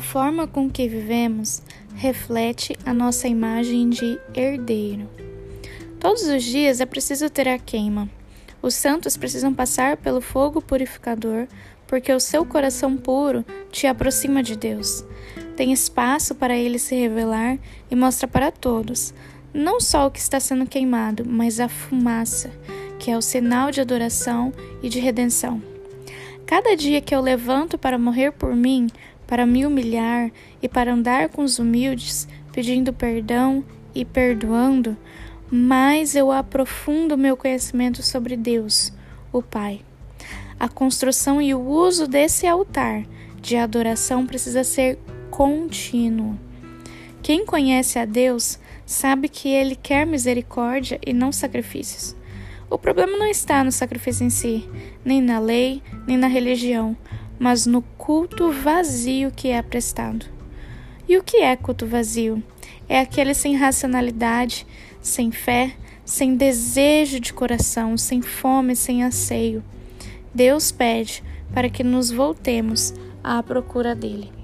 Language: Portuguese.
A forma com que vivemos reflete a nossa imagem de herdeiro. Todos os dias é preciso ter a queima. Os santos precisam passar pelo fogo purificador, porque o seu coração puro te aproxima de Deus. Tem espaço para ele se revelar e mostra para todos, não só o que está sendo queimado, mas a fumaça, que é o sinal de adoração e de redenção. Cada dia que eu levanto para morrer por mim, para me humilhar e para andar com os humildes, pedindo perdão e perdoando, mais eu aprofundo meu conhecimento sobre Deus, o Pai. A construção e o uso desse altar de adoração precisa ser contínuo. Quem conhece a Deus sabe que ele quer misericórdia e não sacrifícios. O problema não está no sacrifício em si, nem na lei, nem na religião, mas no culto vazio que é prestado. E o que é culto vazio? É aquele sem racionalidade, sem fé, sem desejo de coração, sem fome, sem anseio. Deus pede para que nos voltemos à procura dele.